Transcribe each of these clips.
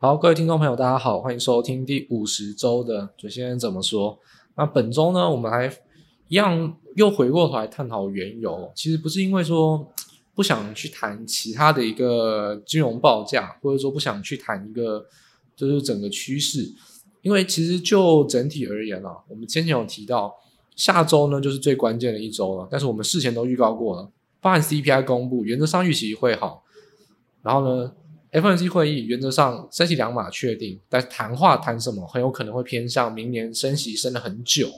好，各位听众朋友，大家好，欢迎收听第五十周的准先生怎么说。那本周呢，我们还一样又回过头来探讨原油。其实不是因为说不想去谈其他的一个金融报价，或者说不想去谈一个就是整个趋势。因为其实就整体而言啊，我们先前有提到，下周呢就是最关键的一周了。但是我们事前都预告过了，包含 CPI 公布，原则上预期会好。然后呢，FOMC 会议原则上升息两码确定，但谈话谈什么很有可能会偏向明年升息升了很久。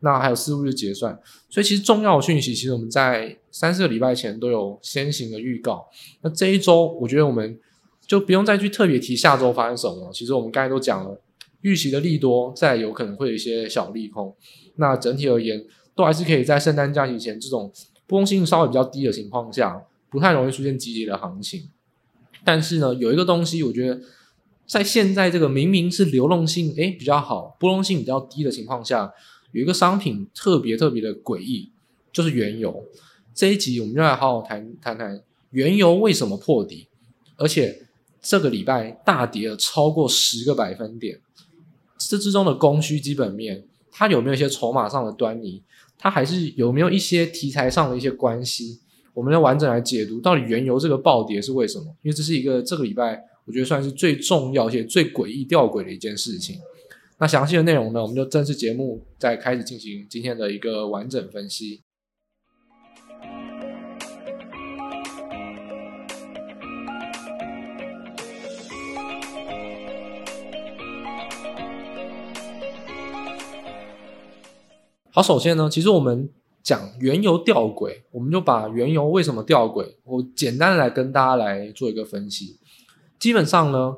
那还有四五日结算，所以其实重要讯息其实我们在三四个礼拜前都有先行的预告。那这一周我觉得我们就不用再去特别提下周发生什么了。其实我们刚才都讲了，预期的利多再有可能会有一些小利空。那整体而言，都还是可以在圣诞假期前这种波动性稍微比较低的情况下，不太容易出现急跌的行情。但是呢，有一个东西，我觉得在现在这个明明是流动性诶比较好、波动性比较低的情况下，有一个商品特别特别的诡异，就是原油。这一集我们就来好好谈谈谈原油为什么破底，而且这个礼拜大跌了超过十个百分点。这之中的供需基本面，它有没有一些筹码上的端倪？它还是有没有一些题材上的一些关系？我们要完整来解读到底原油这个暴跌是为什么？因为这是一个这个礼拜我觉得算是最重要且最诡异吊诡的一件事情。那详细的内容呢，我们就正式节目再开始进行今天的一个完整分析。好，首先呢，其实我们。讲原油吊诡，我们就把原油为什么吊诡，我简单来跟大家来做一个分析。基本上呢，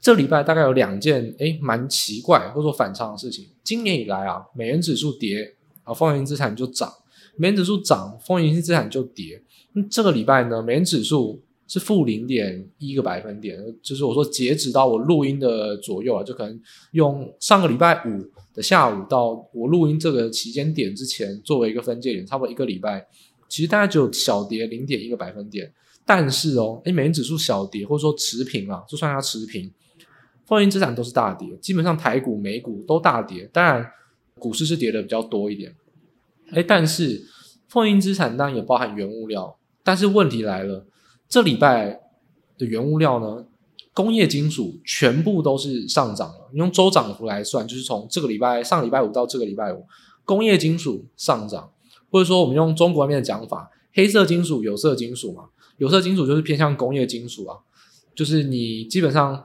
这礼拜大概有两件诶蛮奇怪或者说反常的事情。今年以来啊，美元指数跌啊，风险资产就涨；美元指数涨，风险资产就跌。那这个礼拜呢，美元指数是负零点一个百分点，就是我说截止到我录音的左右啊，就可能用上个礼拜五下午到我录音这个期间点之前作为一个分界点，差不多一个礼拜，其实大概只有小跌零点一个百分点。但是哦，哎美元指数小跌或者说持平啊，就算它持平，风险资产都是大跌，基本上台股、美股都大跌。当然，股市是跌的比较多一点。诶但是风险资产当然也包含原物料，但是问题来了。这礼拜的原物料呢，工业金属全部都是上涨了。用周涨幅来算，就是从这个礼拜上礼拜五到这个礼拜五，工业金属上涨，或者说我们用中国那边的讲法，黑色金属、有色金属嘛，有色金属就是偏向工业金属啊，就是你基本上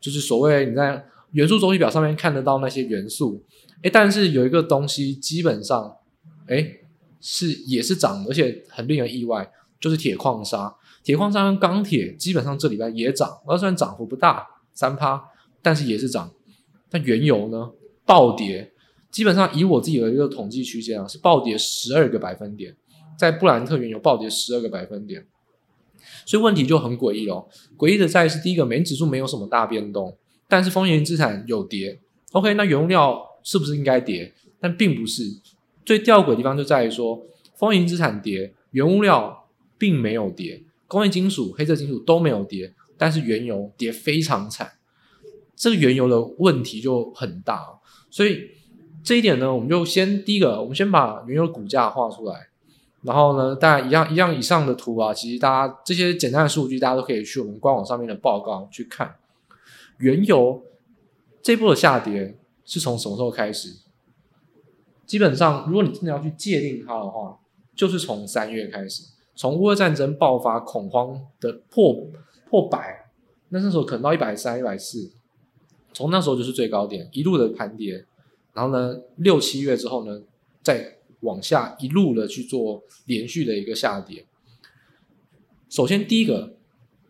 就是所谓你在元素周期表上面看得到那些元素，诶，但是有一个东西基本上，诶，是也是涨，而且很令人意外，就是铁矿砂。铁矿砂跟钢铁基本上这礼拜也涨，而虽然涨幅不大，三趴，但是也是涨。但原油呢，暴跌，基本上以我自己的一个统计区间啊，是暴跌十二个百分点，在布兰特原油暴跌十二个百分点，所以问题就很诡异喽。诡异的在于是第一个，美元指数没有什么大变动，但是风险资产有跌。OK，那原物料是不是应该跌？但并不是。最吊诡的地方就在于说，风险资产跌，原物料并没有跌。工业金属、黑色金属都没有跌，但是原油跌非常惨，这个原油的问题就很大。所以这一点呢，我们就先第一个，我们先把原油股价画出来，然后呢，大家一样一样以上的图啊，其实大家这些简单的数据，大家都可以去我们官网上面的报告去看。原油这波的下跌是从什么时候开始？基本上，如果你真的要去界定它的话，就是从三月开始。从乌俄战争爆发恐慌的破破百，那那时候可能到一百三、一百四，从那时候就是最高点，一路的盘跌，然后呢，六七月之后呢，再往下一路的去做连续的一个下跌。首先第一个，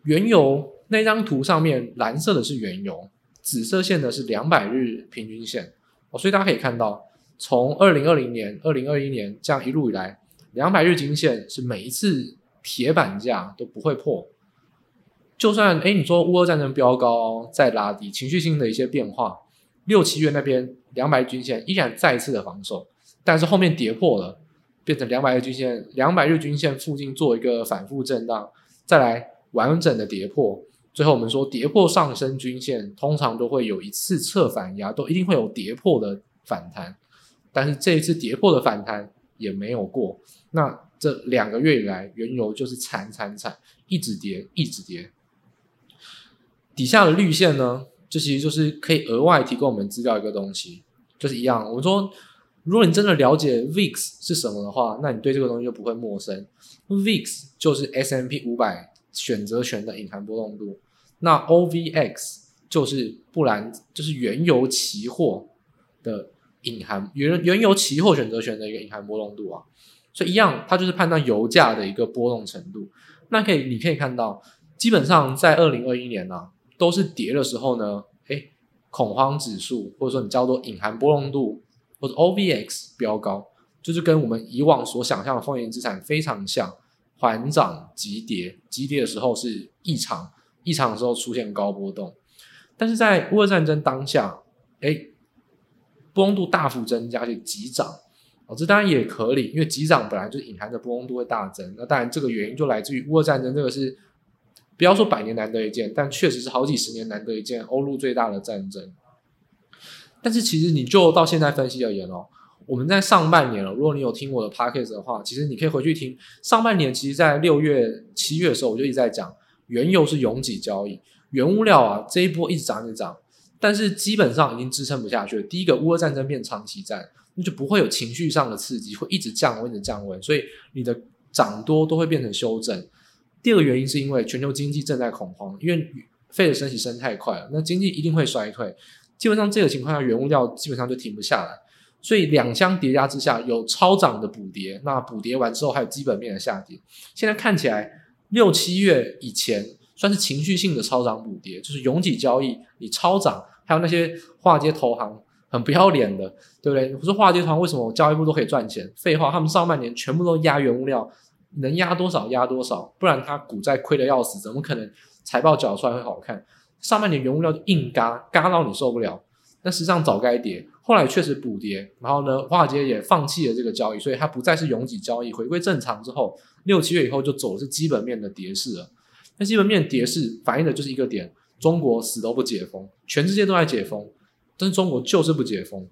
原油那张图上面蓝色的是原油，紫色线的是两百日平均线，所以大家可以看到，从二零二零年、二零二一年这样一路以来。两百日均线是每一次铁板价都不会破，就算哎，你说乌俄战争飙高再拉低，情绪性的一些变化，六七月那边两百均线依然再次的防守，但是后面跌破了，变成两百日均线，两百日均线附近做一个反复震荡，再来完整的跌破，最后我们说跌破上升均线，通常都会有一次侧反压，都一定会有跌破的反弹。但是这一次跌破的反弹也没有过。那这两个月以来，原油就是惨惨惨，一直跌，一直跌。底下的绿线呢，这其实就是可以额外提供我们资料一个东西，就是一样。我们说，如果你真的了解 VIX 是什么的话，那你对这个东西就不会陌生。VIX 就是 S M P 五百选择权的隐含波动度，那 OVX 就是布兰，就是原油期货的隐含原原油期货选择权的一个隐含波动度啊。所以一样，它就是判断油价的一个波动程度。那可以，你可以看到，基本上在二零二一年呢、啊，都是跌的时候呢，诶，恐慌指数或者说你叫做隐含波动度或者 OVX 飙高。就是跟我们以往所想象的风险资产非常像，缓涨急跌，急跌的时候是异常，异常的时候出现高波动。但是在乌俄战争当下，哎，波动度大幅增加，就急涨，哦，这当然也合理，因为急涨本来就隐含着波动度会大增。那当然这个原因就来自于乌俄战争，这个是不要说百年难得一见，但确实是好几十年难得一见欧陆最大的战争。但是其实你就到现在分析而言哦。我们在上半年了，如果你有听我的 podcast 的话，其实你可以回去听上半年。其实，在六月、七月的时候，我就一直在讲，原油是拥挤交易，原物料啊这一波一直涨一直涨，但是基本上已经支撑不下去了。第一个，乌俄战争变长期战，那就不会有情绪上的刺激，会一直降温，一直降温，所以你的涨多都会变成修正。第二个原因是因为全球经济正在恐慌，因为费的升息升太快了，那经济一定会衰退。基本上这个情况下，原物料基本上就停不下来。所以两相叠加之下，有超涨的补跌，那补跌完之后还有基本面的下跌。现在看起来六七月以前算是情绪性的超涨补跌，就是拥挤交易，你超涨，还有那些华尔街投行很不要脸的，对不对？我说华尔街投行为什么交易部都可以赚钱？废话，他们上半年全部都压原物料，能压多少压多少，不然他股债亏得要死，怎么可能财报缴出来会好看？上半年原物料硬嘎，嘎到你受不了。但实际上早该跌，后来确实补跌，然后呢，华尔街也放弃了这个交易，所以它不再是拥挤交易，回归正常之后，六七月以后就走的是基本面的跌势了。那基本面跌势反映的就是一个点：中国死都不解封，全世界都在解封，但是中国就是不解封。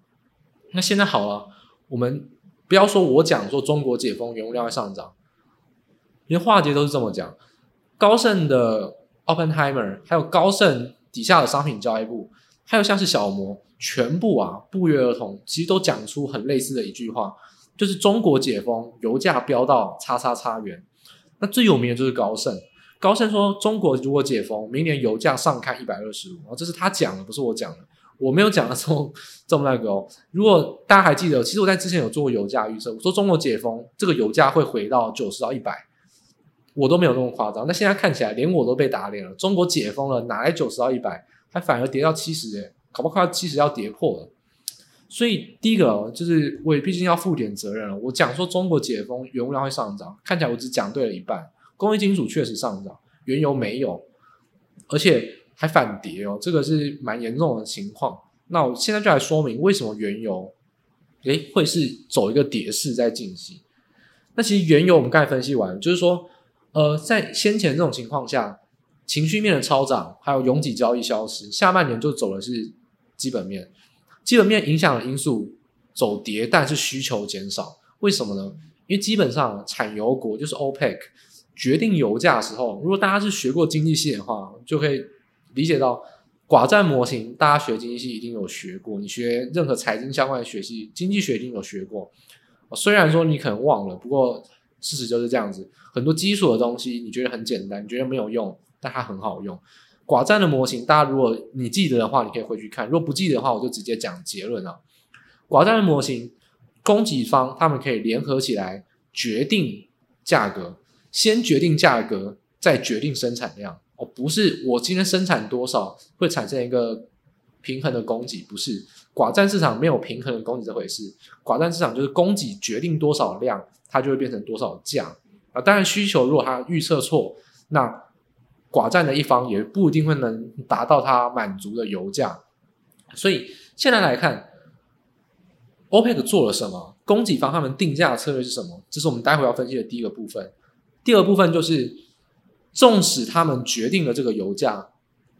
那现在好了，我们不要说我讲说中国解封，原物料会上涨，连华尔街都是这么讲。高盛的 Oppenheimer 还有高盛底下的商品交易部。还有像是小摩，全部啊不约而同，其实都讲出很类似的一句话，就是中国解封，油价飙到叉叉叉元。那最有名的就是高盛，高盛说中国如果解封，明年油价上看一百二十五，这是他讲的，不是我讲的，我没有讲的这么 这么那个哦。如果大家还记得，其实我在之前有做过油价预测，我说中国解封，这个油价会回到九十到一百，我都没有那么夸张。那现在看起来，连我都被打脸了，中国解封了，哪来九十到一百？还反而跌到七十耶，搞不好七十要跌破了。所以第一个就是我也毕竟要负点责任了。我讲说中国解封，原物料会上涨，看起来我只讲对了一半。工业金属确实上涨，原油没有，而且还反跌哦，这个是蛮严重的情况。那我现在就来说明为什么原油诶会是走一个跌势在进行。那其实原油我们刚才分析完，就是说呃在先前这种情况下。情绪面的超涨，还有拥挤交易消失，下半年就走的是基本面。基本面影响的因素走跌，但是需求减少，为什么呢？因为基本上产油国就是 OPEC 决定油价的时候，如果大家是学过经济系的话，就可以理解到寡占模型。大家学经济系一定有学过，你学任何财经相关的学系，经济学一定有学过。虽然说你可能忘了，不过事实就是这样子。很多基础的东西你觉得很简单，你觉得没有用。但它很好用，寡占的模型，大家如果你记得的话，你可以回去看；如果不记得的话，我就直接讲结论啊。寡占的模型，供给方他们可以联合起来决定价格，先决定价格，再决定生产量。哦，不是我今天生产多少会产生一个平衡的供给，不是寡占市场没有平衡的供给这回事。寡占市场就是供给决定多少量，它就会变成多少价啊。当然需求如果它预测错，那寡占的一方也不一定会能达到它满足的油价，所以现在来看，OPEC 做了什么？供给方他们定价的策略是什么？这是我们待会要分析的第一个部分。第二部分就是，纵使他们决定了这个油价，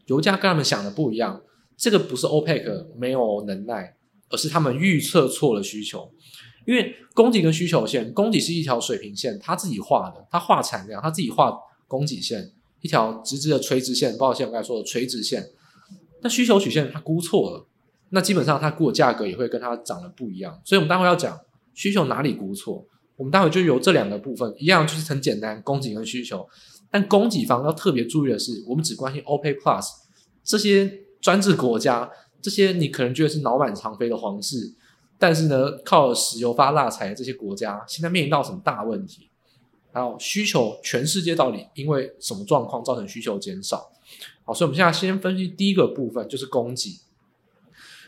油价跟他们想的不一样。这个不是 OPEC 没有能耐，而是他们预测错了需求。因为供给跟需求线，供给是一条水平线，他自己画的，他画产量，他自己画供给线，一条直直的垂直线，抱歉我刚才说的垂直线。那需求曲线他估错了，那基本上他估的价格也会跟他涨的不一样。所以我们待会要讲需求哪里估错，我们待会就由这两个部分，一样就是很简单，供给跟需求。但供给方要特别注意的是，我们只关心 OPEC Plus 这些专制国家，这些你可能觉得是脑满肠肥的皇室，但是呢，靠石油发大财的这些国家，现在面临到什么大问题？还有需求，全世界到底因为什么状况造成需求减少？好，所以我们现在先分析第一个部分，就是供给。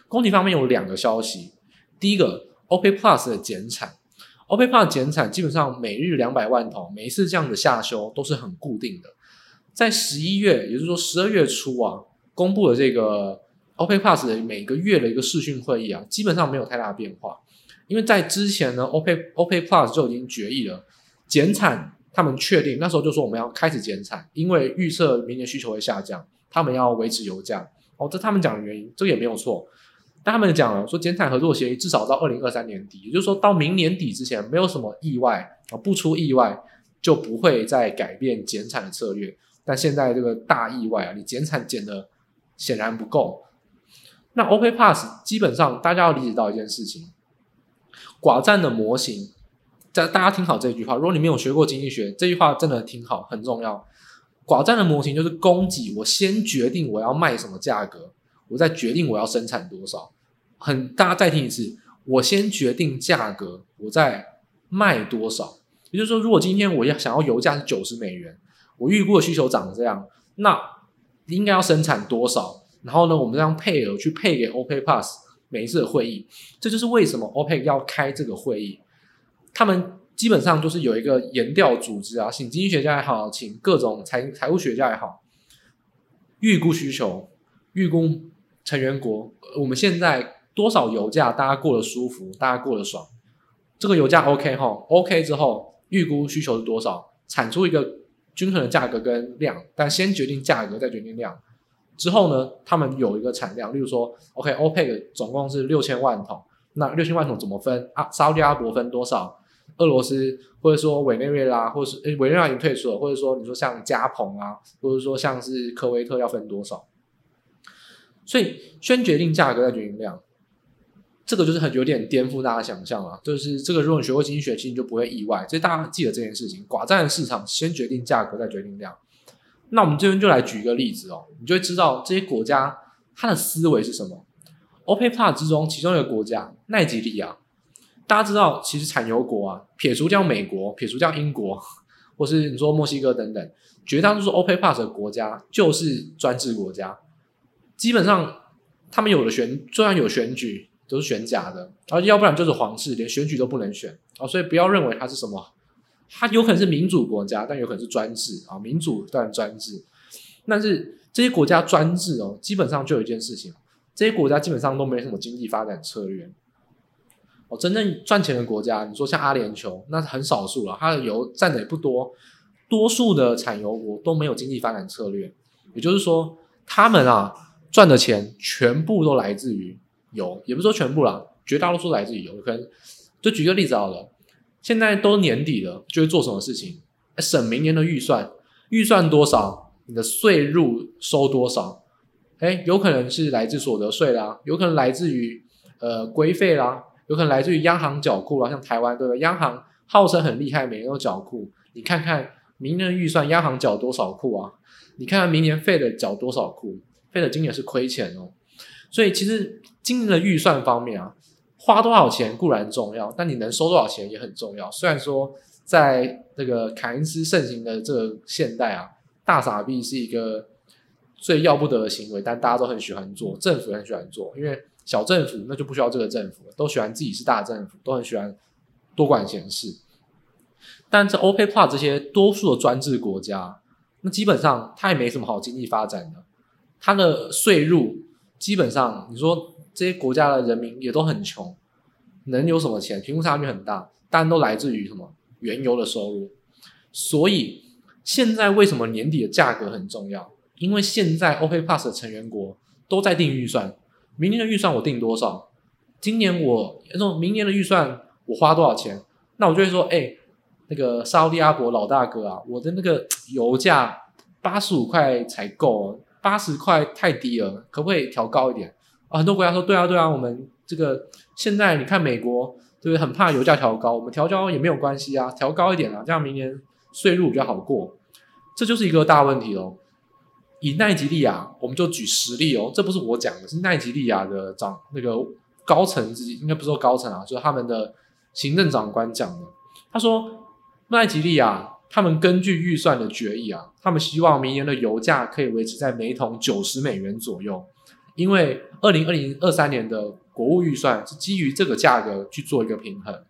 供给方面有两个消息，第一个 OPEC Plus 的减产。OPEC+ 减产基本上每日两百万桶，每一次这样的下修都是很固定的。在十一月，也就是说十二月初啊，公布的这个 OPEC Plus 的每个月的一个视讯会议啊，基本上没有太大变化。因为在之前呢，OPEC OPEC Plus 就已经决议了减产，他们确定那时候就说我们要开始减产，因为预测明年需求会下降，他们要维持油价。哦，这他们讲的原因，这个也没有错。但他们讲了，说减产合作协议至少到二零二三年底，也就是说到明年底之前，没有什么意外啊，不出意外就不会再改变减产的策略。但现在这个大意外啊，你减产减的显然不够。那 OK Pass 基本上大家要理解到一件事情，寡占的模型，在大家听好这句话，如果你没有学过经济学，这句话真的听好，很重要。寡占的模型就是供给，我先决定我要卖什么价格。我再决定我要生产多少，很，大家再听一次，我先决定价格，我再卖多少。也就是说，如果今天我要想要油价是九十美元，我预估的需求长这样，那应该要生产多少？然后呢，我们这样配额去配给 OPEC Plus 每一次的会议，这就是为什么 OPEC 要开这个会议。他们基本上就是有一个研调组织啊，请经济学家也好，请各种财财务学家也好，预估需求，预估。成员国，我们现在多少油价，大家过得舒服，大家过得爽。这个油价 OK 哈，OK 之后预估需求是多少，产出一个均衡的价格跟量，但先决定价格再决定量。之后呢，他们有一个产量，例如说 OK，OPEC 总共是六千万桶，那六千万桶怎么分啊？沙特阿伯分多少？俄罗斯或者说委内瑞拉，或者是委内瑞拉已经退出了，或者说你说像加蓬啊，或者说像是科威特要分多少？所以先决定价格再决定量，这个就是很有点颠覆大家想象啊。就是这个，如果你学过经济学，其实你就不会意外。所以大家记得这件事情：寡占市场先决定价格再决定量。那我们这边就来举一个例子哦，你就会知道这些国家它的思维是什么。OPEC Plus 之中，其中一个国家奈吉利亚，大家知道，其实产油国啊，撇除掉美国，撇除掉英国，或是你说墨西哥等等，绝大多数 OPEC Plus 的国家就是专制国家。基本上，他们有的选，虽然有选举，都是选假的，而要不然就是皇室，连选举都不能选啊。所以不要认为它是什么，它有可能是民主国家，但有可能是专制啊。民主但专制，但是这些国家专制哦，基本上就有一件事情，这些国家基本上都没什么经济发展策略。哦，真正赚钱的国家，你说像阿联酋，那是很少数了，它的油占的也不多，多数的产油国都没有经济发展策略，也就是说，他们啊。赚的钱全部都来自于油，也不是说全部啦，绝大多数来自于油。可能就举个例子好了，现在都年底了，就会做什么事情？省明年的预算，预算多少，你的税入收多少？哎，有可能是来自所得税啦，有可能来自于呃规费啦，有可能来自于央行缴库啦。像台湾对不对？央行号称很厉害，每年都缴库。你看看明年的预算，央行缴多少库啊？你看看明年费的缴多少库？费的今年是亏钱哦，所以其实今年的预算方面啊，花多少钱固然重要，但你能收多少钱也很重要。虽然说在这个凯恩斯盛行的这个现代啊，大傻逼是一个最要不得的行为，但大家都很喜欢做，政府也很喜欢做，因为小政府那就不需要这个政府了，都喜欢自己是大政府，都很喜欢多管闲事。但这 OPEC Plus 这些多数的专制国家，那基本上它也没什么好经济发展的。它的税入基本上，你说这些国家的人民也都很穷，能有什么钱？贫富差距很大，但都来自于什么？原油的收入。所以现在为什么年底的价格很重要？因为现在 OPEC Plus 的成员国都在定预算，明年的预算我定多少？今年我说明年的预算我花多少钱？那我就会说，哎、那个沙乌地阿伯老大哥啊，我的那个油价八十五块才够，八十块太低了，可不可以调高一点？啊，很多国家说，对啊，对啊，我们这个现在你看美国对不对？很怕油价调高，我们调高也没有关系啊，调高一点啊，这样明年税入比较好过。这就是一个大问题哦。以奈及利亚，我们就举实例哦，这不是我讲的，是奈及利亚的长那个高层自己，应该不是说高层啊，就是他们的行政长官讲的。他说，奈及利亚他们根据预算的决议啊，他们希望明年的油价可以维持在每桶九十美元左右，因为二零二零二三年的国务预算是基于这个价格去做一个平衡，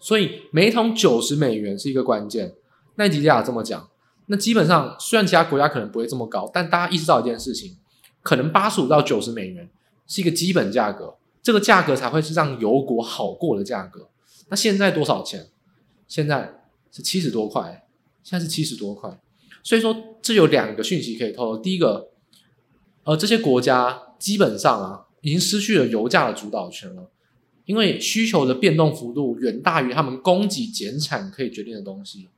所以每桶九十美元是一个关键。奈吉利亚这么讲。那基本上，虽然其他国家可能不会这么高，但大家意识到一件事情，可能八十五到九十美元是一个基本价格，这个价格才会是让油国好过的价格。那现在多少钱？现在是七十多块，现在是七十多块。所以说，这有两个讯息可以透露。第一个，呃，这些国家基本上啊，已经失去了油价的主导权了，因为需求的变动幅度远大于他们供给减产可以决定的东西，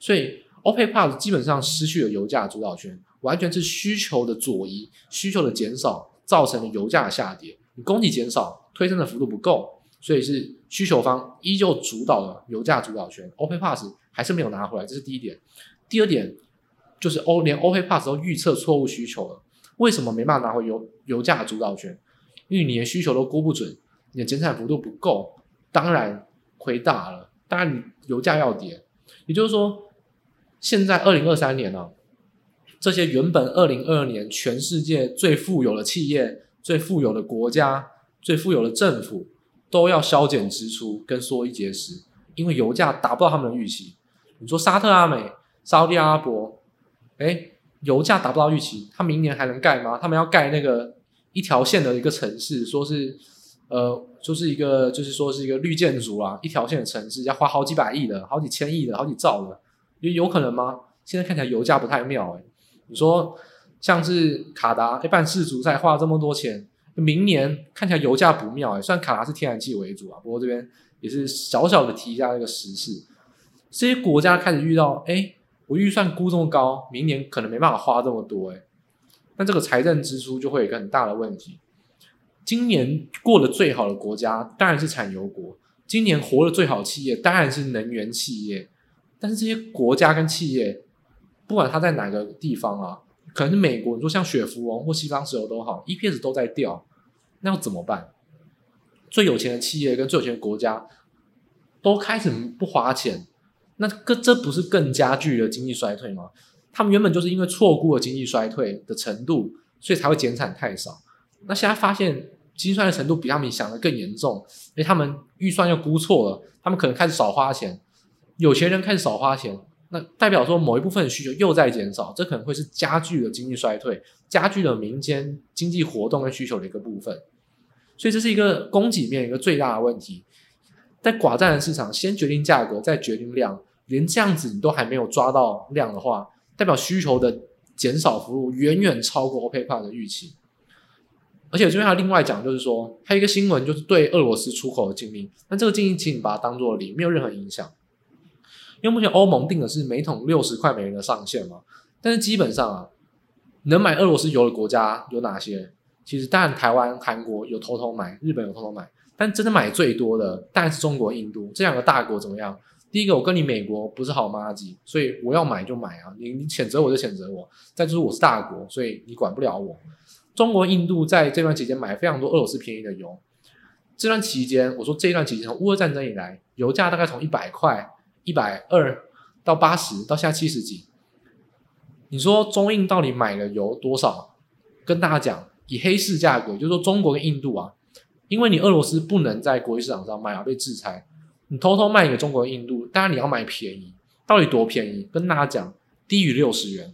所以。OPEC Plus 基本上失去了油价主导权，完全是需求的左移、需求的减少造成的油价的下跌。你供给减少，推升的幅度不够，所以是需求方依旧主导了油价主导权。OPEC Plus 还是没有拿回来，这是第一点。第二点就是欧连 OPEC Plus 都预测错误需求了。为什么没办法拿回油油价的主导权？因为你的需求都估不准，你的减产幅度不够，当然亏大了。当然你油价要跌，也就是说。现在二零二三年呢、这些原本二零二二年全世界最富有的企业、最富有的国家、最富有的政府都要削减支出跟缩衣节食，因为油价达不到他们的预期。你说沙特阿美、沙特阿拉伯，哎，油价达不到预期，他明年还能盖吗？他们要盖那个一条线的一个城市，说是呃，就是一个就是说是一个绿建筑啊，一条线的城市要花好几百亿的、好几千亿的、好几兆的。有有可能吗？现在看起来油价不太妙哎。你说像是卡达一办世足赛花了这么多钱，明年看起来油价不妙哎。虽然卡达是天然气为主啊，不过这边也是小小的提一下这个时事。这些国家开始遇到哎，我预算估这么高，明年可能没办法花这么多哎。那这个财政支出就会有一个很大的问题。今年过得最好的国家当然是产油国，今年活得最好的企业当然是能源企业。但是这些国家跟企业，不管它在哪个地方啊，可能是美国，你说像雪佛龙或西方石油都好，EPS 都在掉，那要怎么办？最有钱的企业跟最有钱的国家都开始不花钱，那这这不是更加剧了经济衰退吗？他们原本就是因为错估了经济衰退的程度，所以才会减产太少。那现在发现经济衰退的程度比他们想的更严重，因为他们预算又估错了，他们可能开始少花钱。有钱人开始少花钱，那代表说某一部分需求又在减少，这可能会是加剧了经济衰退，加剧了民间经济活动跟需求的一个部分。所以这是一个供给面一个最大的问题。在寡占的市场，先决定价格，再决定量，连这样子你都还没有抓到量的话，代表需求的减少幅度远远超过 OPEC 的预期。而且这边还有另外讲，就是说还有一个新闻，就是对俄罗斯出口的禁令，那这个禁令请你把它当做零，没有任何影响。因为目前欧盟定的是每桶六十块美元的上限嘛，但是基本上啊，能买俄罗斯油的国家有哪些？其实当然台湾、韩国有偷偷买，日本有偷偷买，但真的买最多的当然是中国、印度这两个大国。怎么样？第一个，我跟你美国不是好麻吉，所以我要买就买啊，你你谴责我就谴责我。再就是我是大国，所以你管不了我。中国、印度在这段期间买非常多俄罗斯便宜的油。这段期间，我说这一段期间从乌俄战争以来，油价大概从一百块。一百二到八十，到现在七十几。你说中印到底买了油多少？跟大家讲，以黑市价格，就是说中国跟印度啊，因为你俄罗斯不能在国际市场上卖啊，被制裁，你偷偷卖给中国印度，当然你要买便宜，到底多便宜？跟大家讲，低于六十元。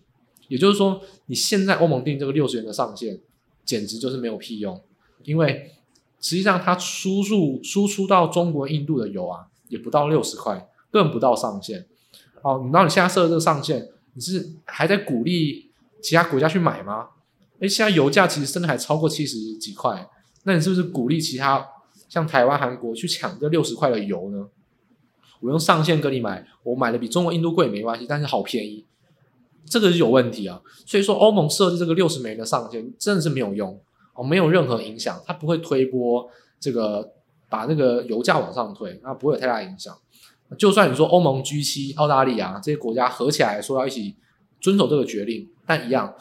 也就是说，你现在欧盟定这个六十元的上限，简直就是没有屁用，因为实际上它输入输出到中国、印度的油啊，也不到六十块。更不到上限，哦，然后你现在设的这个上限，你是还在鼓励其他国家去买吗？哎，现在油价其实真的还超过七十几块，那你是不是鼓励其他像台湾、韩国去抢这六十块的油呢？我用上限跟你买，我买的比中国、印度贵没关系，但是好便宜，这个是有问题啊。所以说，欧盟设置这个六十美元的上限真的是没有用哦，没有任何影响，它不会推波这个把那个油价往上推，那不会有太大影响。就算你说欧盟 G7、澳大利亚这些国家合起来说要一起遵守这个决定，但一样，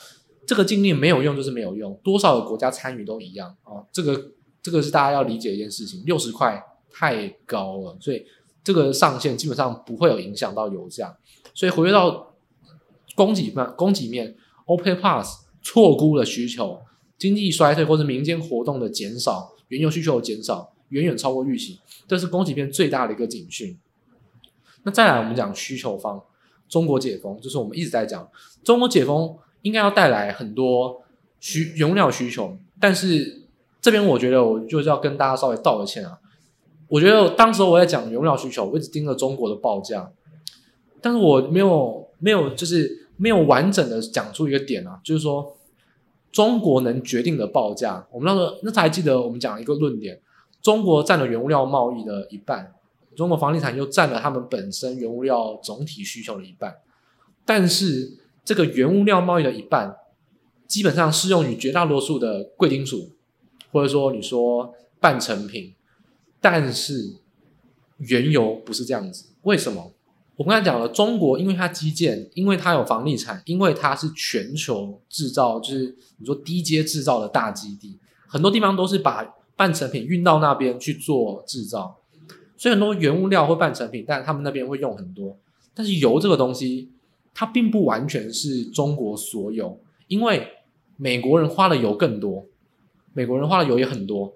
这个禁令没有用就是没有用，多少个国家参与都一样啊、这个这个是大家要理解一件事情，六十块太高了，所以。这个上限基本上不会有影响到油价，所以回归到供给面，供给面，Open Pass 错估了需求，经济衰退或者民间活动的减少，原油需求的减少远远超过预期，这是供给面最大的一个警讯。那再来我们讲需求方，中国解封，就是我们一直在讲中国解封应该要带来很多需原料需求，但是这边我觉得我就是要跟大家稍微道个歉啊。我觉得当时我在讲原料需求，我一直盯着中国的报价，但是我没有没有就是没有完整的讲出一个点啊，就是说中国能决定的报价，我们那个那才记得我们讲一个论点，中国占了原物料贸易的一半，中国房地产又占了他们本身原物料总体需求的一半，但是这个原物料贸易的一半，基本上适用于绝大多数的贵金属，或者说你说半成品。但是原油不是这样子，为什么？我刚才讲了，中国因为它基建，因为它有房地产，因为它是全球制造，就是你说低阶制造的大基地，很多地方都是把半成品运到那边去做制造，所以很多原物料或半成品，但他们那边会用很多。但是油这个东西，它并不完全是中国所有，因为美国人花的油更多，美国人花的油也很多。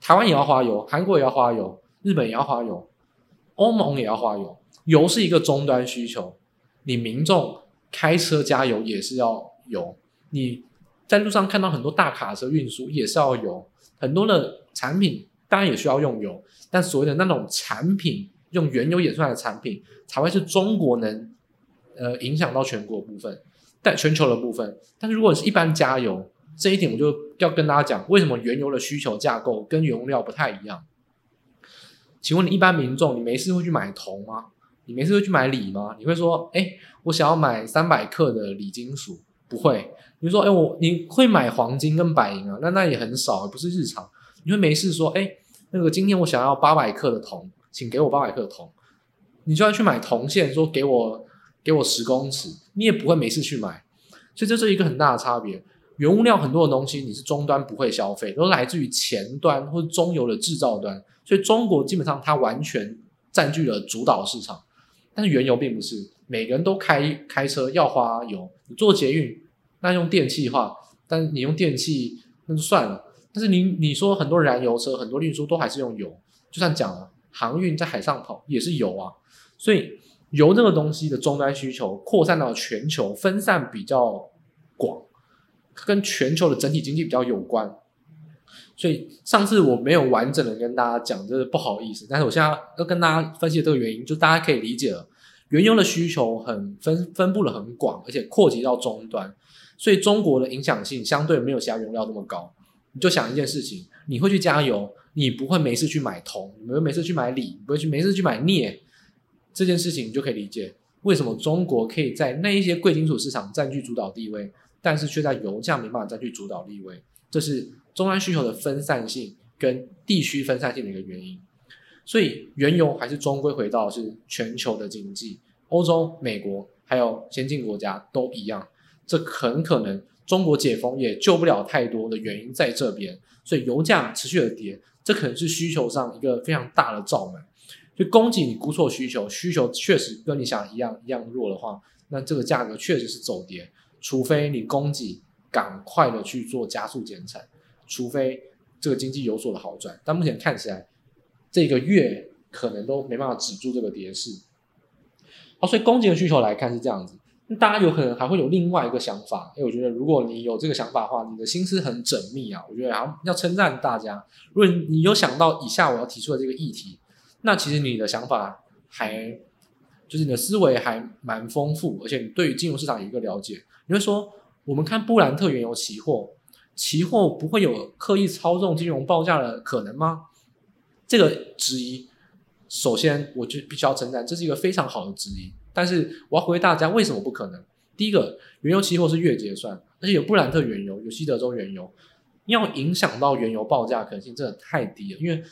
台湾也要花油，韩国也要花油，日本也要花油，欧盟也要花油。油是一个终端需求，你民众开车加油也是要油。你在路上看到很多大卡车运输也是要油，很多的产品当然也需要用油，但所谓的那种产品用原油演出来的产品，才会是中国能呃影响到全国部分，但全球的部分。但是如果是一般加油，这一点我就要跟大家讲，为什么原油的需求架构跟原料不太一样？请问你一般民众，你没事会去买铜吗？你没事会去买锂吗？你会说，哎，我想要买三百克的锂金属？不会。你说，哎，我你会买黄金跟白银啊？那那也很少，不是日常。你会没事说，哎，那个今天我想要八百克的铜，请给我八百克的铜。你就要去买铜线，说给我给我十公尺，你也不会没事去买。所以这是一个很大的差别。原物料很多的东西，你是终端不会消费，都来自于前端或者中游的制造端，所以中国基本上它完全占据了主导市场。但是原油并不是，每个人都开开车要花油，你坐捷运那用电气化，但是你用电气那就算了。但是你你说很多燃油车，很多运输都还是用油，就算讲了航运在海上跑也是油啊。所以油这个东西的终端需求扩散到全球，分散比较广。跟全球的整体经济比较有关，所以上次我没有完整的跟大家讲，这是不好意思。但是我现在要跟大家分析这个原因，就大家可以理解了。原油的需求很分分布的很广，而且扩及到终端，所以中国的影响性相对没有其他原料那么高。你就想一件事情，你会去加油，你不会没事去买铜，你不会没事去买锂，你不会去没事去买镍，这件事情你就可以理解为什么中国可以在那一些贵金属市场占据主导地位。但是却在油价没办法再去主导地位，这是终端需求的分散性跟地区分散性的一个原因。所以原油还是终归回到是全球的经济，欧洲、美国还有先进国家都一样。这很可能中国解封也救不了太多的原因在这边，所以油价持续的跌，这可能是需求上一个非常大的罩门。就供给你估错需求，需求确实跟你想一样一样弱的话，那这个价格确实是走跌。除非你供给赶快的去做加速减产，除非这个经济有所的好转，但目前看起来这个月可能都没办法止住这个跌势。好，所以供给的需求来看是这样子，那大家有可能还会有另外一个想法，因为我觉得如果你有这个想法的话，你的心思很缜密啊，我觉得要要称赞大家。如果你有想到以下我要提出的这个议题，那其实你的想法还就是你的思维还蛮丰富，而且你对于金融市场有一个了解。你会说，我们看布兰特原油期货，期货不会有刻意操纵金融报价的可能吗？这个质疑，首先我就必须要称赞，这是一个非常好的质疑。但是我要回答大家，为什么不可能？第一个，原油期货是月结算，而且有布兰特原油，有西德州原油，要影响到原油报价可能性真的太低了，因为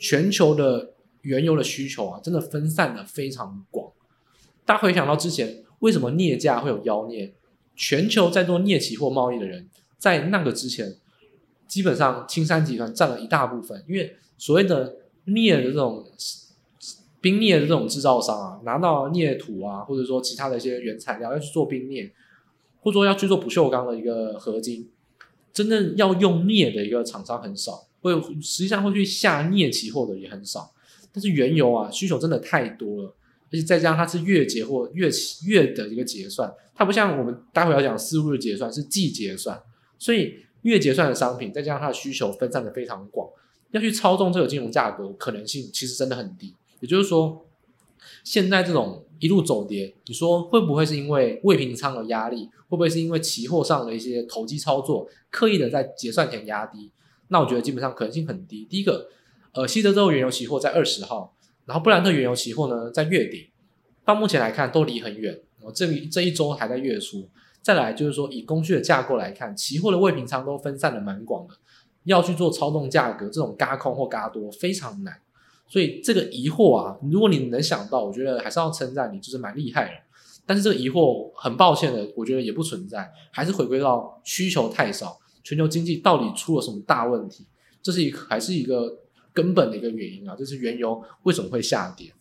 全球的原油的需求啊，真的分散的非常广。大家回想到之前，为什么镍价会有妖孽？全球在做镍期货贸易的人，在那个之前，基本上青山集团占了一大部分，因为所谓的镍的这种冰镍的这种制造商啊，拿到镍土啊，或者说其他的一些原材料要去做冰镍，或者说要去做不锈钢的一个合金，真正要用镍的一个厂商很少，会实际上会去下镍期货的也很少。但是原油啊，需求真的太多了，而且再加上它是月结或月期月的一个结算，它不像我们待会要讲四日结算是季结算，所以月结算的商品，再加上它的需求分散的非常广，要去操纵这个金融价格可能性其实真的很低。也就是说，现在这种一路走跌，你说会不会是因为未平仓的压力？会不会是因为期货上的一些投机操作，刻意的在结算前压低？那我觉得基本上可能性很低。第一个。呃，西德州原油期货在二十号，然后布兰特原油期货呢在月底，到目前来看都离很远。然后这这一周还在月初。再来就是说，以供需的架构来看，期货的未平仓都分散的蛮广的，要去做操纵价格这种嘎空或嘎多非常难。所以这个疑惑啊，如果你能想到，我觉得还是要称赞你，就是蛮厉害的。但是这个疑惑很抱歉的，我觉得也不存在，还是回归到需求太少，全球经济到底出了什么大问题？这是一还是一个。根本的一个原因啊，就是原油为什么会下跌。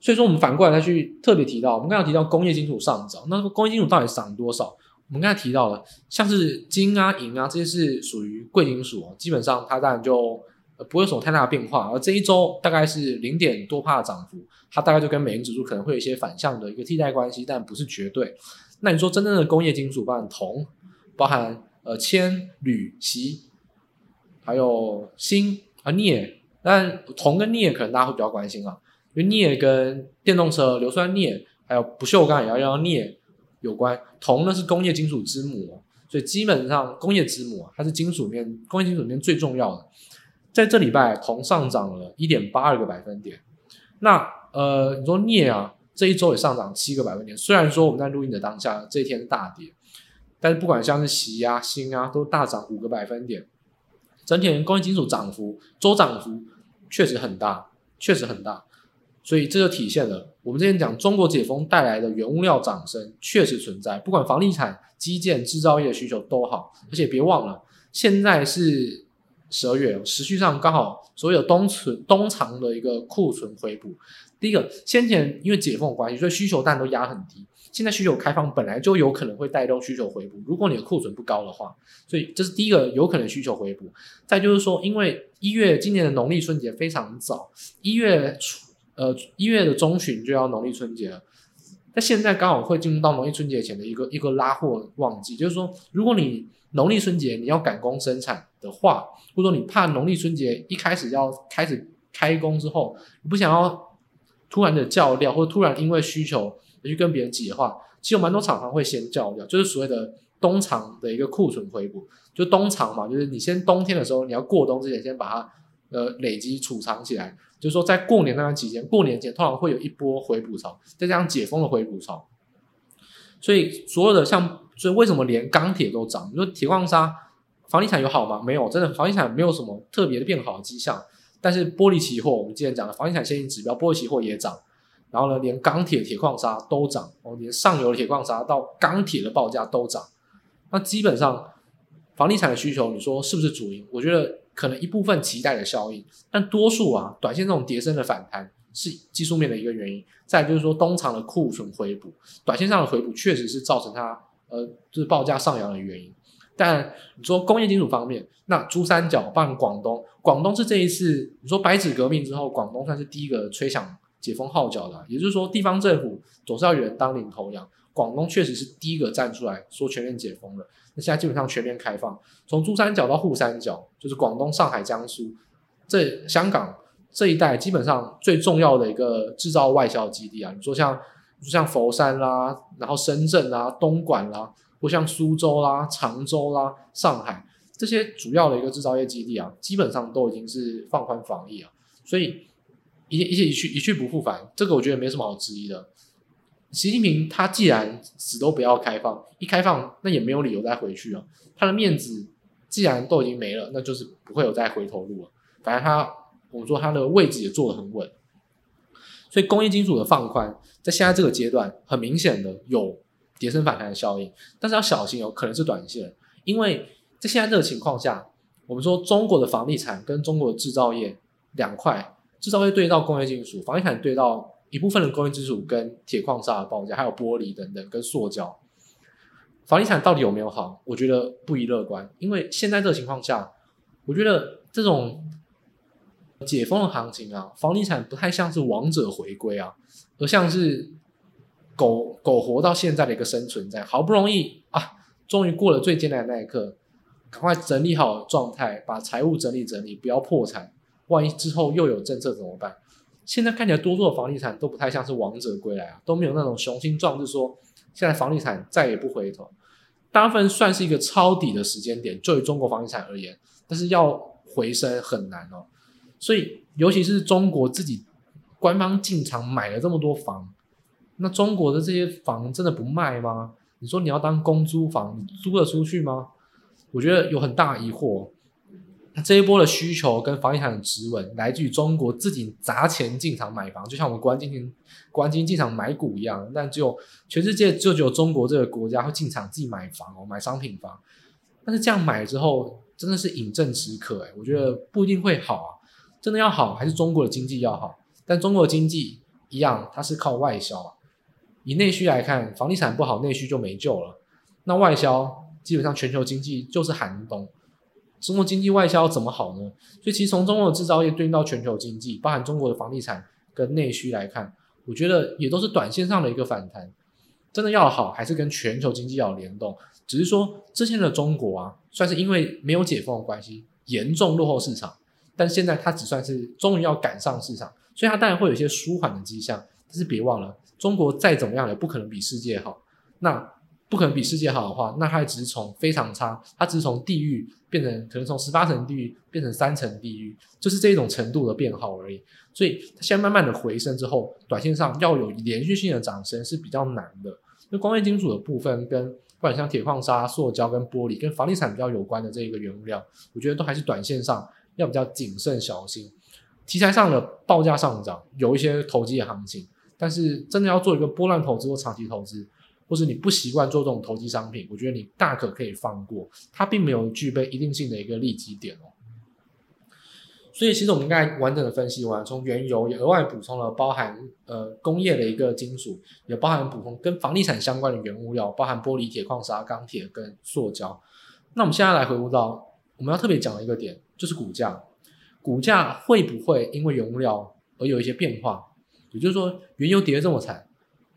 所以说，我们反过来再去特别提到，我们刚才提到工业金属上涨，那工业金属到底涨多少？我们刚才提到了，像是金啊、银啊这些是属于贵金属，基本上它当然就不会有什么太大的变化。而这一周大概是零点多帕的涨幅，它大概就跟美元指数可能会有一些反向的一个替代关系，但不是绝对。那你说真正的工业金属，包含铜，包含呃铅、铝、锡。还有锌啊镍，但铜跟镍可能大家会比较关心啊，因为镍跟电动车硫酸镍还有不锈钢也要用镍有关。铜呢是工业金属之母，所以基本上工业之母啊，它是金属面工业金属里面最重要的。在这礼拜，铜上涨了一点八二个百分点。那呃，你说镍啊，这一周也上涨七个百分点。虽然说我们在录音的当下这一天是大跌，但是不管像是锡啊、锌啊，都大涨五个百分点。整体工业金属涨幅周涨幅确实很大，确实很大，所以这就体现了我们之前讲中国解封带来的原物料涨升确实存在，不管房地产、基建、制造业的需求都好，而且别忘了现在是十二月，时序上刚好所有冬存冬藏的一个库存回补。第一个，先前因为解封的关系，所以需求当然都压很低。现在需求开放本来就有可能会带动需求回补，如果你的库存不高的话，所以这是第一个有可能需求回补。再就是说，因为一月今年的农历春节非常早，一月初呃一月的中旬就要农历春节了，那现在刚好会进入到农历春节前的一个一个拉货旺季，就是说，如果你农历春节你要赶工生产的话，或者说你怕农历春节一开始要开始开工之后，你不想要突然的叫料，或者突然因为需求。你去跟别人挤的话，其实有蛮多厂商会先叫掉，就是所谓的冬藏的一个库存回补，就冬藏嘛，就是你先冬天的时候你要过冬之前先把它呃累积储藏起来，就是说在过年那段期间，过年前通常会有一波回补潮，再加上解封的回补潮，所以所有的像，所以为什么连钢铁都涨？你说铁矿砂、房地产有好吗？没有，真的房地产没有什么特别的变好的迹象，但是玻璃期货，我们之前讲的房地产先行指标，玻璃期货也涨。然后呢，连钢铁、铁矿砂都涨哦，连上游的铁矿砂到钢铁的报价都涨。那基本上，房地产的需求，你说是不是主因？我觉得可能一部分期待的效应，但多数啊，短线这种跌升的反弹是技术面的一个原因。再就是说，冬藏的库存回补，短线上的回补确实是造成它呃就是报价上扬的原因。但你说工业金属方面，那珠三角包括广东，广东是这一次你说白纸革命之后，广东算是第一个吹响。解封号角的，也就是说，地方政府总是要有人当领头羊。广东确实是第一个站出来说全面解封了。那现在基本上全面开放，从珠三角到沪三角，就是广东、上海、江苏，这香港这一带基本上最重要的一个制造外销基地啊。你说像像佛山啦，然后深圳啦、东莞啦，或像苏州啦、常州啦、上海这些主要的一个制造业基地啊，基本上都已经是放宽防疫啊，所以一一切一去一去不复返，这个我觉得没什么好质疑的。习近平他既然死都不要开放，一开放那也没有理由再回去啊，他的面子既然都已经没了，那就是不会有再回头路了。反正他我们说他的位置也坐得很稳。所以工业金属的放宽，在现在这个阶段，很明显的有跌升反弹的效应，但是要小心哦，可能是短线，因为在现在这个情况下，我们说中国的房地产跟中国的制造业两块，制造业对到工业金属，房地产对到一部分的工业金属跟铁矿砂的报价，还有玻璃等等跟塑胶，房地产到底有没有好？我觉得不宜乐观，因为现在这个情况下，我觉得这种。解封的行情啊，房地产不太像是王者回归啊，而像是苟苟活到现在的一个生存在，好不容易啊，终于过了最艰难的那一刻，赶快整理好状态，把财务整理整理，不要破产。万一之后又有政策怎么办？现在看起来多数的房地产都不太像是王者归来啊，都没有那种雄心壮志说现在房地产再也不回头。大部分算是一个抄底的时间点，就以中国房地产而言，但是要回升很难哦。所以，尤其是中国自己官方进场买了这么多房，那中国的这些房真的不卖吗？你说你要当公租房，你租得出去吗？我觉得有很大疑惑。那这一波的需求跟房地产的止稳，来自于中国自己砸钱进场买房，就像我们国安基金、国安基金进场买股一样。但只有全世界就只有中国这个国家会进场自己买房哦，买商品房。但是这样买了之后，真的是饮鸩止渴哎，我觉得不一定会好啊。真的要好，还是中国的经济要好？但中国的经济一样，它是靠外销啊。以内需来看，房地产不好，内需就没救了。那外销基本上全球经济就是寒冬。中国经济外销怎么好呢？所以其实从中国的制造业对应到全球经济，包含中国的房地产跟内需来看，我觉得也都是短线上的一个反弹。真的要好，还是跟全球经济要联动？只是说之前的中国啊，算是因为没有解封的关系，严重落后市场。但现在它只算是终于要赶上市场，所以它当然会有一些舒缓的迹象。但是别忘了，中国再怎么样也不可能比世界好。那不可能比世界好的话，那它只是从非常差，它只是从地狱变成可能从十八层地狱变成三层地狱，就是这种程度的变好而已。所以它现在慢慢的回升之后，短线上要有连续性的涨升是比较难的。那工业金属的部分跟不管像铁矿砂、塑胶跟玻璃跟房地产比较有关的这个原物料，我觉得都还是短线上。要比较谨慎小心，题材上的报价上涨有一些投机的行情，但是真的要做一个波浪投资或长期投资，或是你不习惯做这种投机商品，我觉得你大可可以放过，它并没有具备一定性的一个利基点哦。所以其实我们刚才完整的分析完，从原油也额外补充了包含呃工业的一个金属，也包含补充跟房地产相关的原物料，包含玻璃、铁矿砂、钢铁跟塑胶。那我们现在来回顾到我们要特别讲的一个点。就是股价，股价会不会因为原物料而有一些变化？也就是说，原油跌这么惨，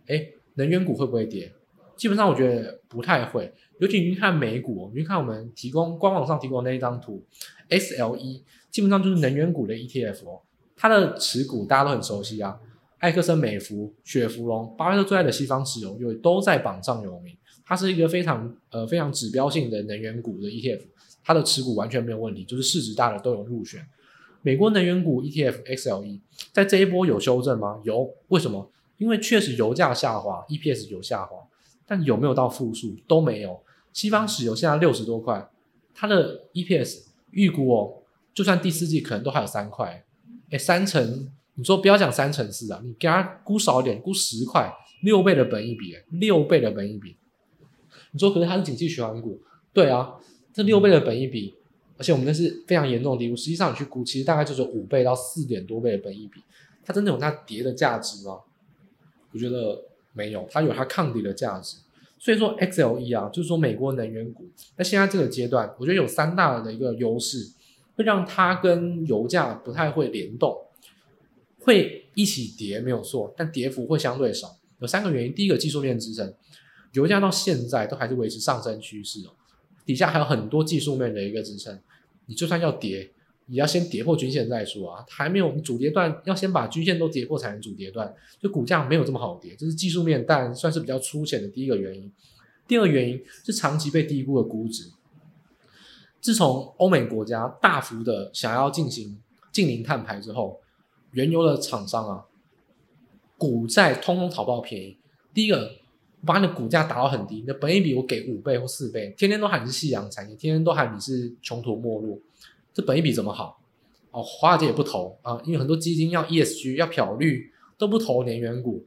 哎，能源股会不会跌？基本上我觉得不太会。尤其你看美股，你看我们提供官网上提供的那一张图，XLE 基本上就是能源股的 ETF 哦。它的持股大家都很熟悉啊，埃克森美孚、雪佛龙、巴菲特最爱的西方石油，又都在榜上有名。它是一个非常呃非常指标性的能源股的 ETF。它的持股完全没有问题，就是市值大的都有入选。美国能源股 ETF XLE 在这一波有修正吗？有，为什么？因为确实油价下滑，EPS 有下滑，但有没有到负数都没有。西方石油现在六十多块，它的 EPS 预估哦，就算第四季可能都还有三块，哎，三成，你说不要讲三成四啊，你给它估少一点，估十块，六倍的本益比，六倍的本益比。你说可是它是景气循环股，对啊。这六倍的本益比，而且我们那是非常严重的低估。实际上你去估，其实大概就是五倍到四点多倍的本益比。它真的有它跌的价值吗？我觉得没有，它有它抗跌的价值。所以说 XLE 啊，就是说美国能源股，那现在这个阶段，我觉得有三大的一个优势，会让它跟油价不太会联动，会一起跌没有错，但跌幅会相对少。有三个原因，第一个技术面支撑，油价到现在都还是维持上升趋势哦。底下还有很多技术面的一个支撑，你就算要跌，也要先跌破均线再说啊，还没有主跌段，要先把均线都跌破才能主跌段，就股价没有这么好跌，这是技术面，但算是比较粗浅的第一个原因。第二个原因是长期被低估的估值。自从欧美国家大幅的想要进行净零碳排之后，原油的厂商啊，股债通通讨不到便宜。第一个，把你的股价打到很低，你的本益比我给五倍或四倍，天天都喊你是夕阳产业，天天都喊你是穷途末路。这本益比怎么好？哦，华尔街也不投啊，因为很多基金要 ESG 要漂绿都不投能源股，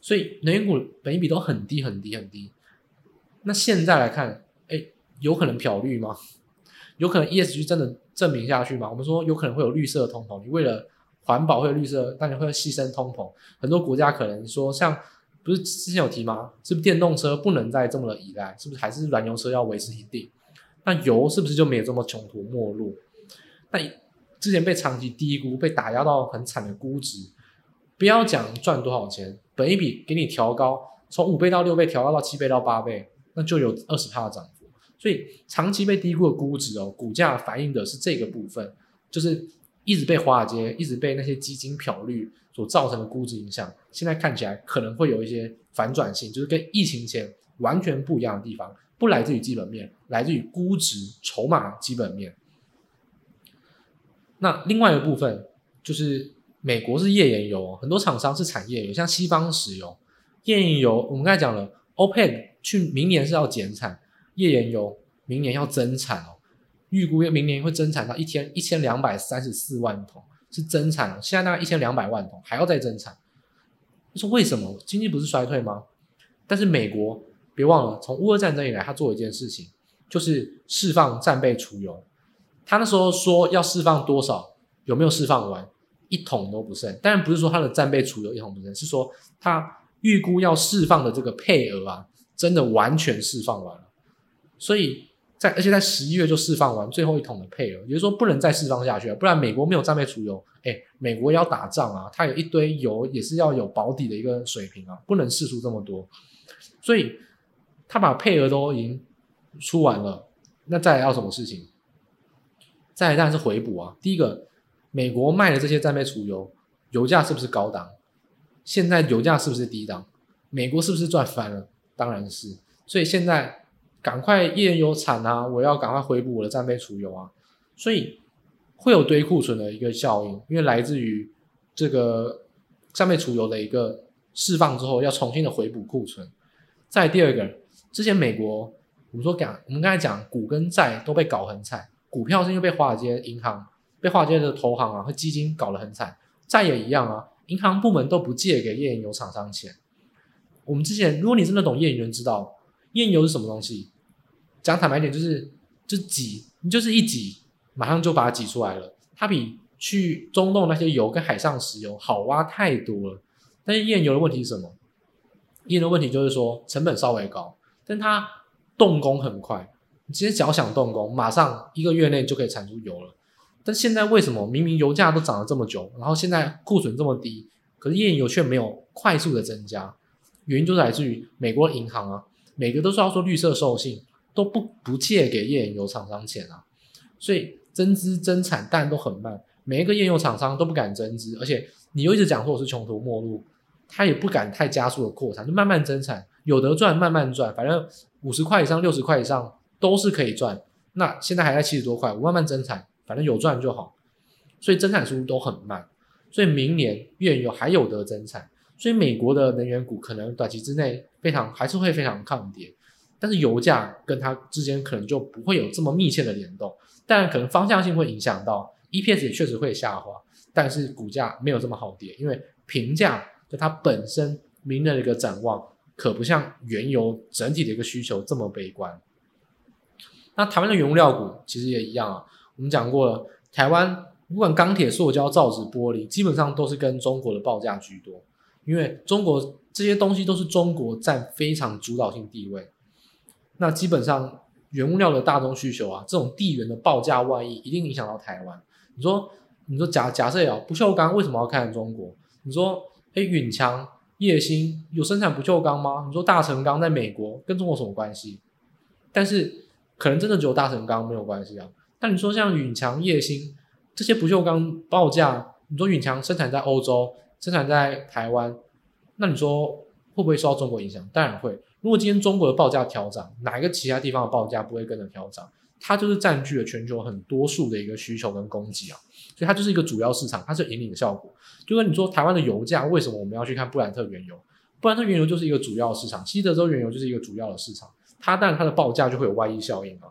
所以能源股本益比都很低很低很低。那现在来看，哎，有可能漂绿吗？有可能 ESG 真的证明下去吗？我们说有可能会有绿色通膨，你为了环保会有绿色，但你会牺牲通膨。很多国家可能说，像不是之前有提吗？是不是电动车不能再这么的依赖？是不是还是燃油车要维持一定？那油是不是就没有这么穷途末路？那之前被长期低估、被打压到很惨的估值，不要讲赚多少钱，本一笔给你调高，从五倍到六倍，调高到七倍到八倍，那就有二十趴的涨幅。所以长期被低估的估值哦，股价反映的是这个部分，就是一直被华尔街、一直被那些基金漂绿所造成的估值影响。现在看起来可能会有一些反转性，就是跟疫情前完全不一样的地方，不来自于基本面，来自于估值、筹码基本面。那另外一部分就是美国是页岩油，很多厂商是产页油，像西方石油、页岩油。我们刚才讲了，OPEC 去明年是要减产，页岩油明年要增产哦，预估明年会增产到一天一千两百三十四万桶，是增产，现在大概一千两百万桶，还要再增产。你说为什么？经济不是衰退吗？但是美国别忘了，从乌俄战争以来，他做一件事情，就是释放战备储油。他那时候说要释放多少，有没有释放完？一桶都不剩。当然不是说他的战备储油一桶不剩，是说他预估要释放的这个配额啊，真的完全释放完了。所以在而且在十一月就释放完最后一桶的配额，也就是说不能再释放下去了，不然美国没有战备储油，哎，美国要打仗啊，他有一堆油也是要有保底的一个水平啊，不能释出这么多。所以他把配额都已经出完了，那再来要什么事情？再来当然是回补啊！第一个，美国卖的这些战备储油，油价是不是高档？现在油价是不是低档？美国是不是赚翻了？当然是。所以现在赶快页岩油产啊！我要赶快回补我的战备储油啊！所以会有堆库存的一个效应，因为来自于这个战备储油的一个释放之后，要重新的回补库存。再第二个，之前美国我们说讲，我们刚才讲股跟债都被搞很惨。股票是因为被华尔街银行、被华尔街的投行啊和基金搞得很惨，债也一样啊，银行部门都不借给页岩油厂商钱。我们之前，如果你真的懂页岩油，你知道页岩油是什么东西？讲坦白点，就是就挤，你就是一挤，马上就把它挤出来了。它比去中东那些油跟海上石油好挖太多了。但是页岩油的问题是什么？页岩的问题就是说成本稍微高，但它动工很快。你其实只要想动工，马上一个月内就可以产出油了。但现在为什么明明油价都涨了这么久，然后现在库存这么低，可是页岩油却没有快速的增加？原因就是来自于美国银行啊，每个都是要做绿色授信，都不不借给页岩油厂商钱啊，所以增资增产当然都很慢。每一个页岩油厂商都不敢增资，而且你又一直讲说我是穷途末路，他也不敢太加速的扩产，就慢慢增产，有得赚慢慢赚，反正五十块以上、六十块以上。都是可以赚，那现在还在七十多块，我慢慢增产，反正有赚就好，所以增产速度都很慢，所以明年原油还有得增产，所以美国的能源股可能短期之内非常还是会非常抗跌，但是油价跟它之间可能就不会有这么密切的联动，但可能方向性会影响到 EPS 也确实会下滑，但是股价没有这么好跌，因为评价就它本身明年的一个展望，可不像原油整体的一个需求这么悲观。那台湾的原物料股其实也一样啊，我们讲过了，台湾不管钢铁、塑胶、造纸、玻璃，基本上都是跟中国的报价居多，因为中国这些东西都是中国占非常主导性地位。那基本上原物料的大宗需求啊，这种地缘的报价外溢一定影响到台湾。你说，你说假假设啊，不锈钢为什么要看中国？你说，哎，允强、叶兴有生产不锈钢吗？你说大成钢在美国跟中国什么关系？但是。可能真的只有大成钢没有关系啊，但你说像永强、叶兴，这些不锈钢报价，你说永强生产在欧洲，生产在台湾，那你说会不会受到中国影响？当然会。如果今天中国的报价调涨，哪一个其他地方的报价不会跟着调涨？它就是占据了全球很多数的一个需求跟供给啊，所以它就是一个主要市场，它是引领的效果。就跟你说台湾的油价，为什么我们要去看布兰特原油？布兰特原油就是一个主要市场，西德州原油就是一个主要的市场，它但它的报价就会有外溢效应啊。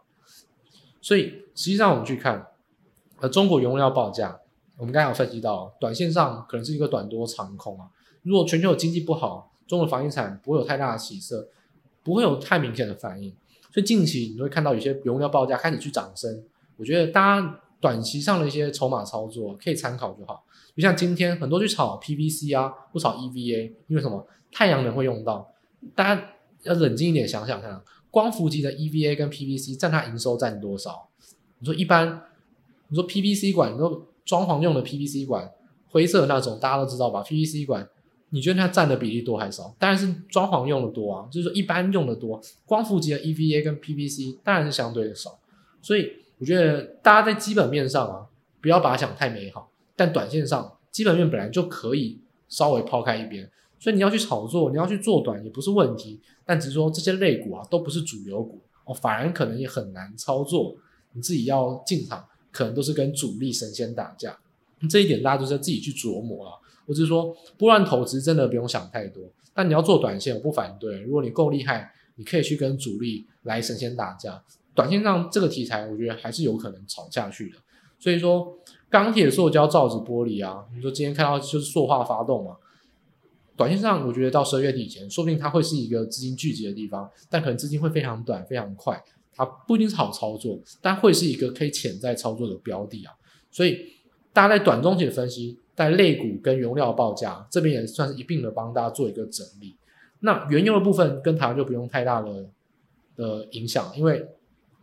所以实际上我们去看，呃，中国原料报价，我们刚才有分析到，短线上可能是一个短多长空啊。如果全球经济不好，中国房地产不会有太大的起色。不会有太明显的反应，所以近期你会看到有些原料报价开始去涨升。我觉得大家短期上的一些筹码操作可以参考就好。就像今天很多去炒 PVC 啊，不炒 EVA，因为什么？太阳能会用到。大家要冷静一点想想看，光伏级的 EVA 跟 PVC 占它营收占多少？你说一般，你说 PVC 管，你说装潢用的 PVC 管，灰色那种，大家都知道吧？PVC 管。你觉得它占的比例多还少？当然是装潢用的多啊，就是说一般用的多。光伏级的 EVA 跟 PVC 当然是相对的少。所以我觉得大家在基本面上啊，不要把它想太美好。但短线上，基本面本来就可以稍微抛开一边。所以你要去炒作，你要去做短也不是问题。但只是说这些类股啊，都不是主流股哦，反而可能也很难操作。你自己要进场，可能都是跟主力神仙打架。这一点大家就是要自己去琢磨啊。我只是说，波段投资真的不用想太多。但你要做短线，我不反对。如果你够厉害，你可以去跟主力来神仙打架。短线上这个题材，我觉得还是有可能炒下去的。所以说，钢铁、塑胶、造纸、玻璃啊，你说今天看到就是塑化发动嘛。短线上，我觉得到十二月底以前，说不定它会是一个资金聚集的地方，但可能资金会非常短、非常快。它不一定是好操作，但会是一个可以潜在操作的标的啊。所以大家在短中期的分析。在类股跟原料报价这边也算是一并的帮大家做一个整理。那原油的部分跟台湾就不用太大的的影响，因为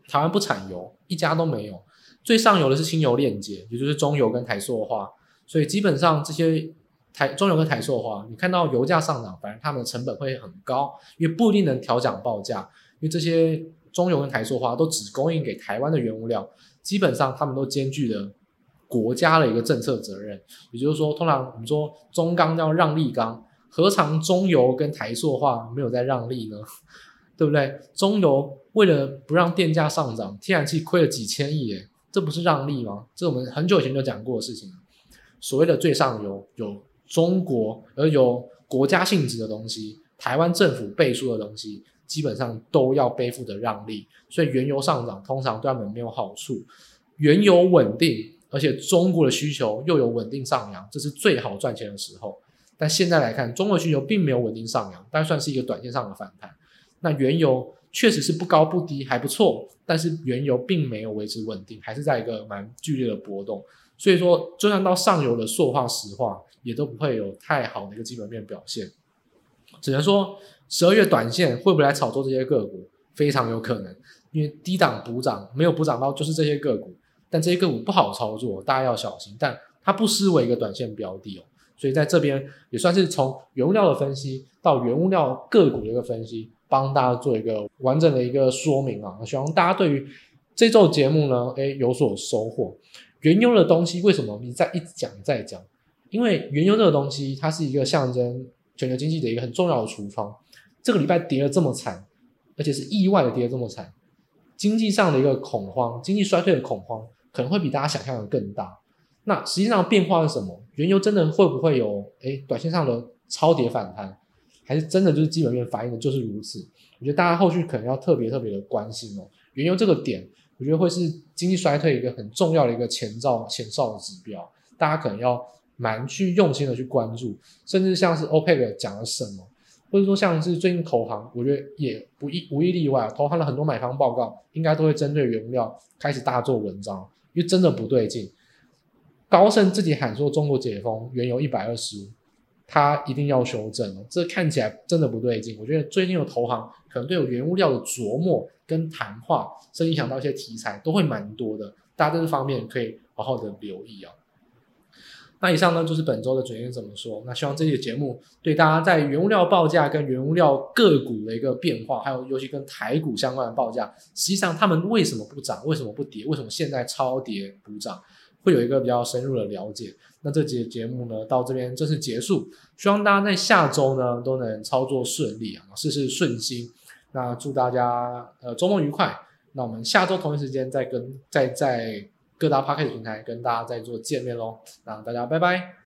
台湾不产油，一家都没有。最上游的是清油链接，也就是中油跟台塑化，所以基本上这些台中油跟台塑化，你看到油价上涨，反正他们的成本会很高，因为不一定能调涨报价，因为这些中油跟台塑化都只供应给台湾的原物料，基本上他们都兼具了。国家的一个政策责任，也就是说，通常我们说中钢叫让利钢，何尝中油跟台塑化没有在让利呢？对不对？中油为了不让电价上涨，天然气亏了几千亿，诶，这不是让利吗？这我们很久以前就讲过的事情。所谓的最上游有中国，而有国家性质的东西，台湾政府背书的东西，基本上都要背负的让利。所以原油上涨通常对他们没有好处，原油稳定。而且中国的需求又有稳定上扬，这是最好赚钱的时候。但现在来看，中国需求并没有稳定上扬，但算是一个短线上的反弹。那原油确实是不高不低，还不错，但是原油并没有维持稳定，还是在一个蛮剧烈的波动。所以说，就算到上游的塑化、石化，也都不会有太好的一个基本面表现。只能说，十二月短线会不会来炒作这些个股，非常有可能，因为低档补涨没有补涨到，就是这些个股。但这些个股不好操作，大家要小心。但它不失为一个短线标的哦，所以在这边也算是从原物料的分析到原物料个股的一个分析，帮大家做一个完整的一个说明啊。希望大家对于这周节目呢，诶有所收获。原油的东西为什么你再一直讲再讲？因为原油这个东西，它是一个象征全球经济的一个很重要的橱窗。这个礼拜跌得这么惨，而且是意外的跌得这么惨，经济上的一个恐慌，经济衰退的恐慌。可能会比大家想象的更大。那实际上变化是什么？原油真的会不会有诶短线上的超跌反弹，还是真的就是基本面反映的就是如此？我觉得大家后续可能要特别特别的关心哦。原油这个点，我觉得会是经济衰退一个很重要的一个前兆前兆的指标，大家可能要蛮去用心的去关注，甚至像是 OPEC 讲了什么。或者说，像是最近投行，我觉得也不一无一例外，投行的很多买方报告，应该都会针对原物料开始大做文章，因为真的不对劲。高盛自己喊说中国解封，原油一百二十它，一定要修正，这看起来真的不对劲。我觉得最近的投行可能对有原物料的琢磨跟谈话，甚至影响到一些题材，都会蛮多的。大家在这方面可以好好的留意啊。那以上呢，就是本周的准爷怎么说。那希望这期节目对大家在原物料报价跟原物料个股的一个变化，还有尤其跟台股相关的报价，实际上他们为什么不涨，为什么不跌，为什么现在超跌补涨，会有一个比较深入的了解。那这期节目呢，到这边正式结束，希望大家在下周呢都能操作顺利啊，事事顺心。那祝大家呃周末愉快。那我们下周同一时间再跟再再各大 Podcast 平台跟大家再做见面喽。那大家拜拜。